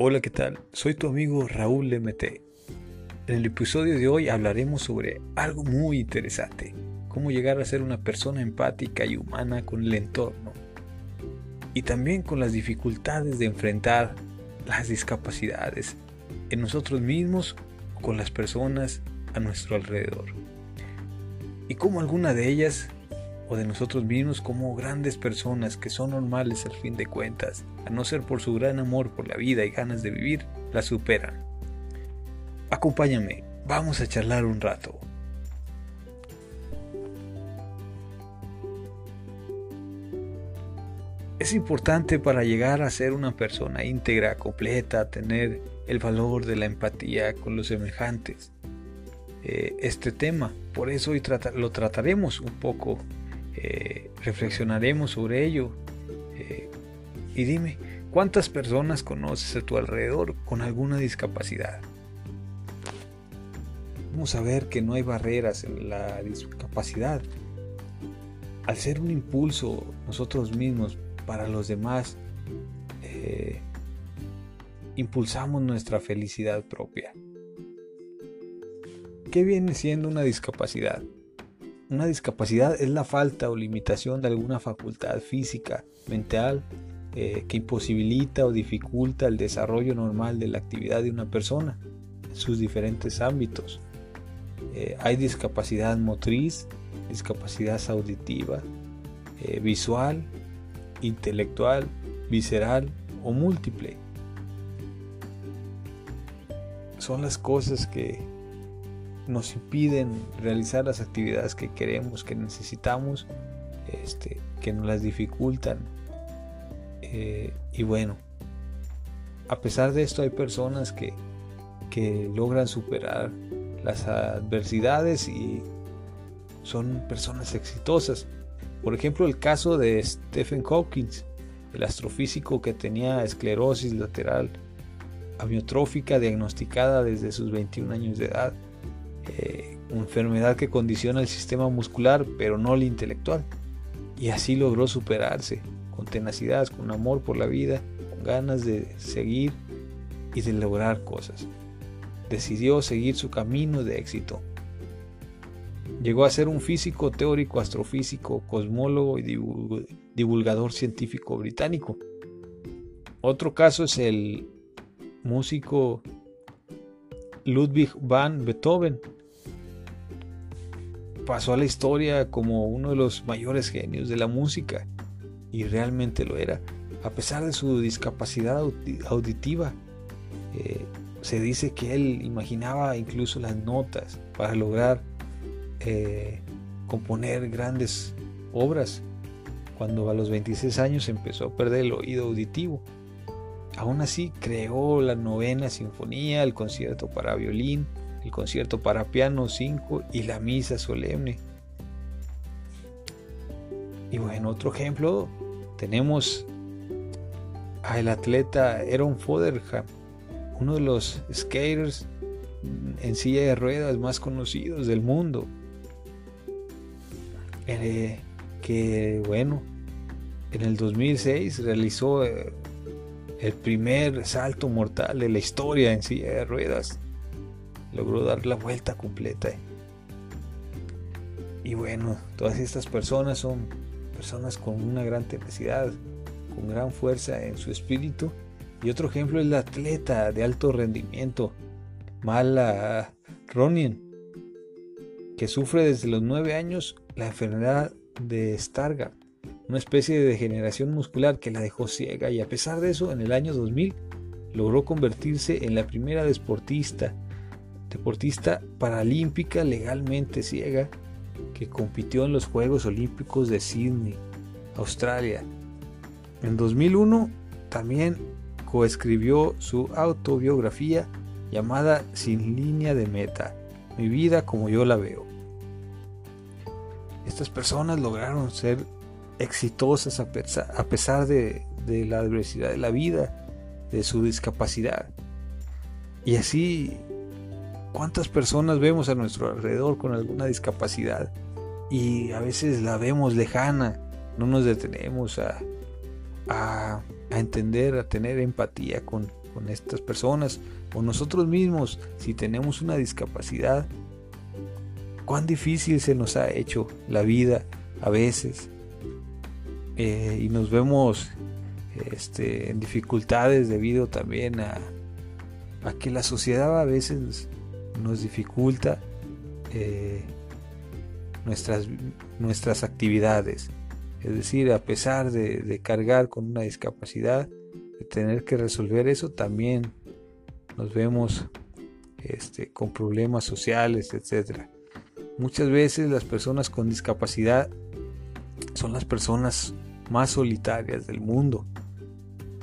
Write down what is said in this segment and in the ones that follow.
Hola, ¿qué tal? Soy tu amigo Raúl MT. En el episodio de hoy hablaremos sobre algo muy interesante, cómo llegar a ser una persona empática y humana con el entorno, y también con las dificultades de enfrentar las discapacidades en nosotros mismos o con las personas a nuestro alrededor, y cómo alguna de ellas o de nosotros mismos como grandes personas que son normales al fin de cuentas, a no ser por su gran amor por la vida y ganas de vivir, la superan. Acompáñame, vamos a charlar un rato. Es importante para llegar a ser una persona íntegra, completa, tener el valor de la empatía con los semejantes. Eh, este tema, por eso hoy lo trataremos un poco eh, reflexionaremos sobre ello. Eh, y dime, ¿cuántas personas conoces a tu alrededor con alguna discapacidad? Vamos a ver que no hay barreras en la discapacidad. Al ser un impulso nosotros mismos para los demás, eh, impulsamos nuestra felicidad propia. ¿Qué viene siendo una discapacidad? Una discapacidad es la falta o limitación de alguna facultad física, mental, eh, que imposibilita o dificulta el desarrollo normal de la actividad de una persona en sus diferentes ámbitos. Eh, hay discapacidad motriz, discapacidad auditiva, eh, visual, intelectual, visceral o múltiple. Son las cosas que nos impiden realizar las actividades que queremos, que necesitamos, este, que nos las dificultan. Eh, y bueno, a pesar de esto hay personas que, que logran superar las adversidades y son personas exitosas. Por ejemplo, el caso de Stephen Hawking, el astrofísico que tenía esclerosis lateral amiotrófica diagnosticada desde sus 21 años de edad eh, enfermedad que condiciona el sistema muscular, pero no el intelectual. Y así logró superarse, con tenacidad, con amor por la vida, con ganas de seguir y de lograr cosas. Decidió seguir su camino de éxito. Llegó a ser un físico teórico, astrofísico, cosmólogo y divulgador científico británico. Otro caso es el músico Ludwig van Beethoven, pasó a la historia como uno de los mayores genios de la música, y realmente lo era, a pesar de su discapacidad auditiva. Eh, se dice que él imaginaba incluso las notas para lograr eh, componer grandes obras cuando a los 26 años empezó a perder el oído auditivo. Aún así creó la novena sinfonía, el concierto para violín, el concierto para piano 5 y la misa solemne. Y bueno, otro ejemplo, tenemos al atleta Aaron Foderham, uno de los skaters en silla de ruedas más conocidos del mundo. Eh, que bueno, en el 2006 realizó eh, el primer salto mortal de la historia en silla de ruedas logró dar la vuelta completa. Y bueno, todas estas personas son personas con una gran tenacidad, con gran fuerza en su espíritu. Y otro ejemplo es la atleta de alto rendimiento, Mala Ronin, que sufre desde los 9 años la enfermedad de Stargardt, una especie de degeneración muscular que la dejó ciega y a pesar de eso, en el año 2000 logró convertirse en la primera deportista deportista paralímpica legalmente ciega que compitió en los Juegos Olímpicos de Sydney, Australia. En 2001 también coescribió su autobiografía llamada Sin línea de meta, mi vida como yo la veo. Estas personas lograron ser exitosas a pesar, de, la adversidad de la vida, de su discapacidad. Y así ¿Cuántas personas vemos a nuestro alrededor con alguna discapacidad? Y a veces la vemos lejana, no nos detenemos a, a, entender, a tener empatía con, con estas personas o nosotros mismos si tenemos una discapacidad, cuán difícil se nos ha hecho la vida a veces eh, y nos vemos este, en dificultades debido también a, a, que la sociedad a veces nos dificulta eh, nuestras, nuestras actividades. Es decir, a pesar de, cargar con una discapacidad, de tener que resolver eso, también nos vemos este, con problemas sociales, etc. Muchas veces las personas con discapacidad son las personas más solitarias del mundo,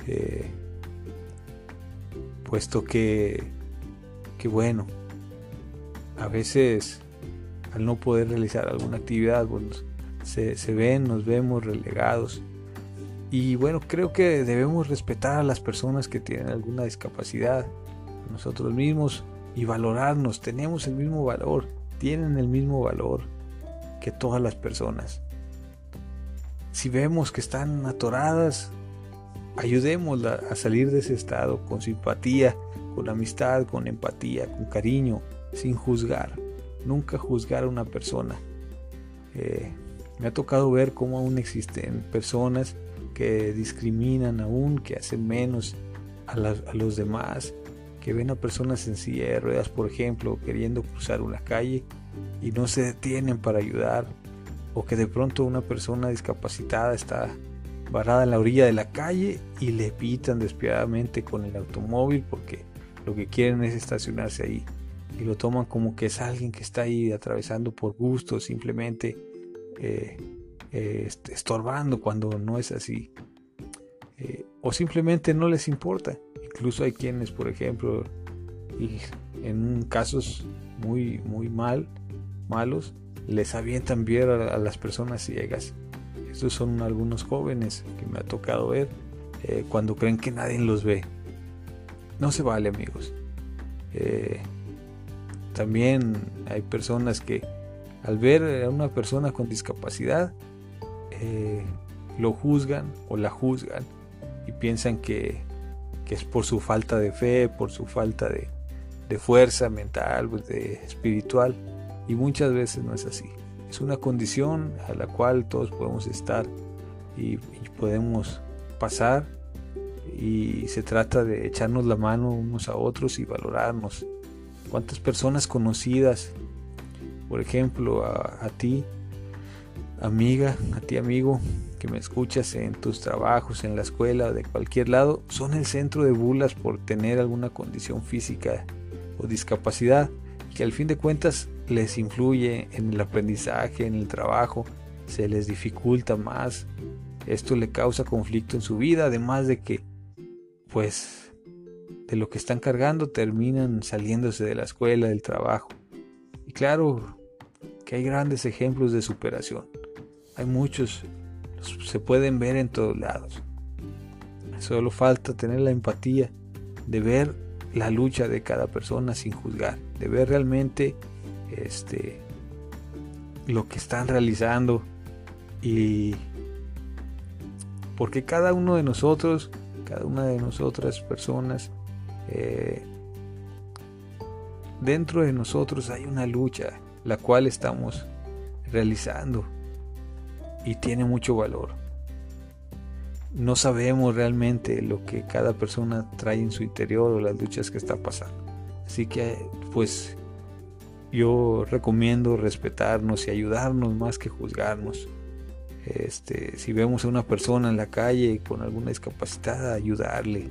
eh, puesto que, que bueno, a veces al no poder realizar alguna actividad, bueno, se, se ven, nos vemos relegados. Y bueno, creo que debemos respetar a las personas que tienen alguna discapacidad, nosotros mismos, y valorarnos. Tenemos el mismo valor, tienen el mismo valor que todas las personas. Si vemos que están atoradas, ayudémosla a salir de ese estado con simpatía, con amistad, con empatía, con cariño, sin juzgar. Nunca juzgar a una persona. Eh, me ha tocado ver cómo aún existen personas que discriminan aún, que hacen menos a, a los demás, que ven a personas en silla de ruedas, por ejemplo, queriendo cruzar una calle y no se detienen para ayudar o que de pronto una persona discapacitada está varada en la orilla de la calle y le pitan despiadadamente con el automóvil porque lo que quieren es estacionarse ahí y lo toman como que es alguien que está ahí atravesando por gusto, simplemente eh, eh, estorbando cuando no es así. Eh, o simplemente no les importa. Incluso hay quienes, por ejemplo, y en casos muy, muy mal, malos, les avientan bien a, las personas ciegas. Estos son algunos jóvenes que me ha tocado ver eh, cuando creen que nadie los ve. No se vale amigos. Eh, también hay personas que al ver a una persona con discapacidad eh, lo juzgan o la juzgan y piensan que, es por su falta de fe, por su falta de, de fuerza mental, pues, de espiritual y muchas veces no es así. Es una condición a la cual todos podemos estar y, podemos pasar y se trata de echarnos la mano unos a otros y valorarnos. ¿Cuántas personas conocidas, por ejemplo, a, ti, amiga, a ti amigo, que me escuchas en tus trabajos, en la escuela, de cualquier lado, son el centro de burlas por tener alguna condición física o discapacidad, que al fin de cuentas les influye en el aprendizaje, en el trabajo, se les dificulta más. Esto le causa conflicto en su vida, además de que, pues, de lo que están cargando terminan saliéndose de la escuela, del trabajo. Y claro que hay grandes ejemplos de superación. Hay muchos, se pueden ver en todos lados. Solo falta tener la empatía de ver la lucha de cada persona sin juzgar, de ver realmente este, lo que están realizando y porque cada uno de nosotros, cada una de nosotras personas, eh, dentro de nosotros hay una lucha la cual estamos realizando y tiene mucho valor. No sabemos realmente lo que cada persona trae en su interior o las luchas que está pasando. Así que pues yo recomiendo respetarnos y ayudarnos más que juzgarnos. Este, si vemos a una persona en la calle con alguna discapacidad, ayudarle,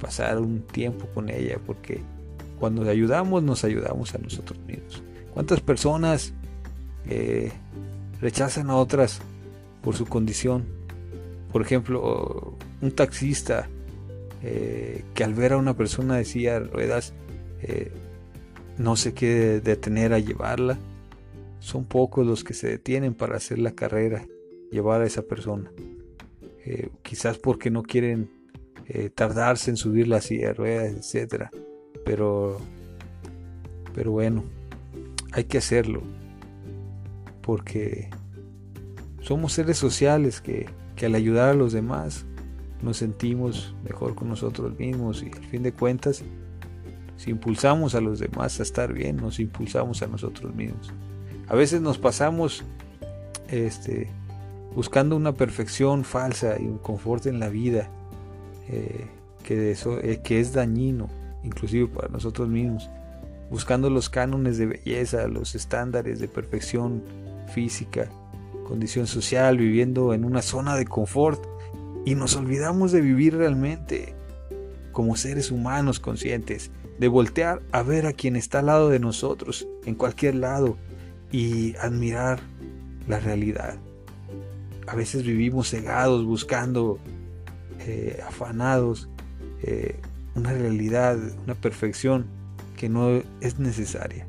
pasar un tiempo con ella, porque cuando ayudamos nos ayudamos a nosotros mismos. ¿Cuántas personas eh, rechazan a otras por su condición? Por ejemplo, un taxista eh, que al ver a una persona de silla de ruedas eh, no se quiere detener a llevarla. Son pocos los que se detienen para hacer la carrera, llevar a esa persona. Eh, quizás porque no quieren eh, tardarse en subir la silla de ruedas, etc. Pero, pero bueno, hay que hacerlo. Porque somos seres sociales que, que al ayudar a los demás nos sentimos mejor con nosotros mismos y al fin de cuentas, si impulsamos a los demás a estar bien, nos impulsamos a nosotros mismos. A veces nos pasamos este, buscando una perfección falsa y un confort en la vida eh, que, eso, eh, que es dañino, inclusive para nosotros mismos, buscando los cánones de belleza, los estándares de perfección física, condición social, viviendo en una zona de confort y nos olvidamos de vivir realmente como seres humanos conscientes, de voltear a ver a quien está al lado de nosotros, en cualquier lado, y admirar la realidad. A veces vivimos cegados, buscando, eh, afanados, eh, una realidad, una perfección que no es necesaria.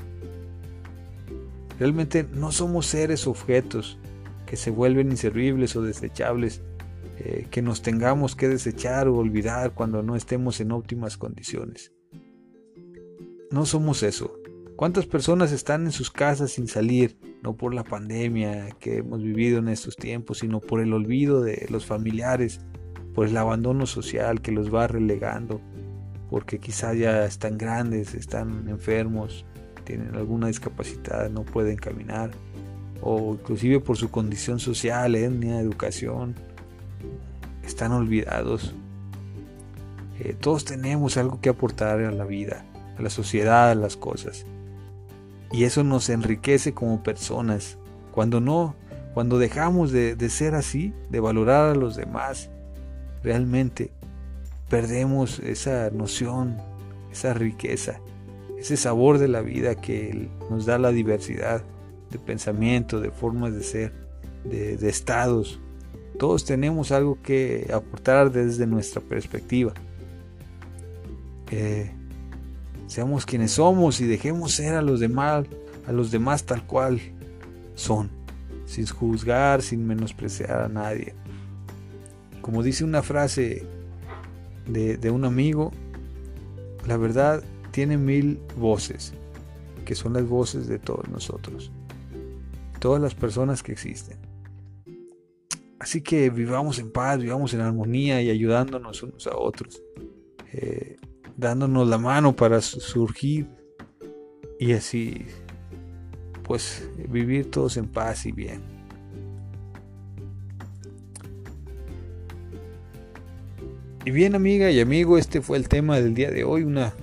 Realmente no somos seres objetos que se vuelven inservibles o desechables, eh, que nos tengamos que desechar o olvidar cuando no estemos en óptimas condiciones. No somos eso. ¿Cuántas personas están en sus casas sin salir? No por la pandemia que hemos vivido en estos tiempos, sino por el olvido de los familiares, por el abandono social que los va relegando, porque quizá ya están grandes, están enfermos, tienen alguna discapacidad, no pueden caminar, o inclusive por su condición social, etnia, educación, están olvidados. Eh, todos tenemos algo que aportar a la vida, la sociedad, las cosas. Y eso nos enriquece como personas. Cuando no, cuando dejamos de, de ser así, de valorar a los demás, realmente perdemos esa noción, esa riqueza, ese sabor de la vida que nos da la diversidad de pensamiento, de formas de ser, de, estados. Todos tenemos algo que aportar desde nuestra perspectiva. Seamos quienes somos y dejemos ser a los demás, a los demás tal cual son, sin juzgar, sin menospreciar a nadie. Como dice una frase de, un amigo, la verdad tiene mil voces, que son las voces de todos nosotros, todas las personas que existen. Así que vivamos en paz, vivamos en armonía y ayudándonos unos a otros, eh, dándonos la mano para surgir y así, pues, vivir todos en paz y bien. Y bien amiga y amigo, este fue el tema del día de hoy, una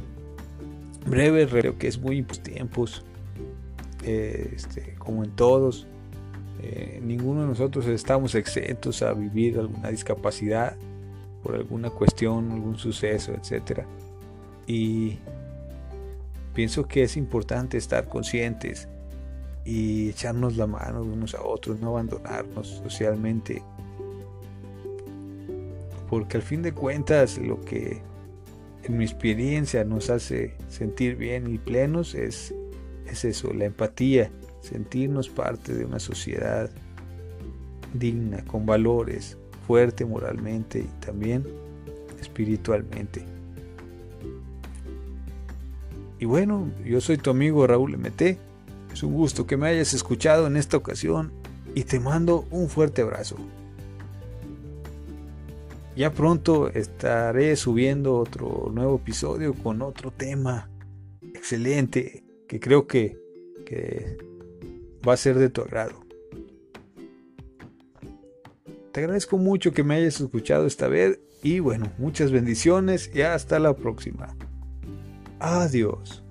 breve, creo que es muy tiempos, eh, este, como en todos, eh, ninguno de nosotros estamos exentos a vivir alguna discapacidad por alguna cuestión, algún suceso, etc. Y pienso que es importante estar conscientes y echarnos la mano unos a otros, no abandonarnos socialmente porque al fin de cuentas lo que en mi experiencia nos hace sentir bien y plenos es, es eso, la empatía, sentirnos parte de una sociedad digna, con valores, fuerte moralmente y también espiritualmente. Y bueno, yo soy tu amigo Raúl MT. Es un gusto que me hayas escuchado en esta ocasión y te mando un fuerte abrazo. Ya pronto estaré subiendo otro nuevo episodio con otro tema excelente que creo que, va a ser de tu agrado. Te agradezco mucho que me hayas escuchado esta vez y bueno, muchas bendiciones y hasta la próxima. Adiós.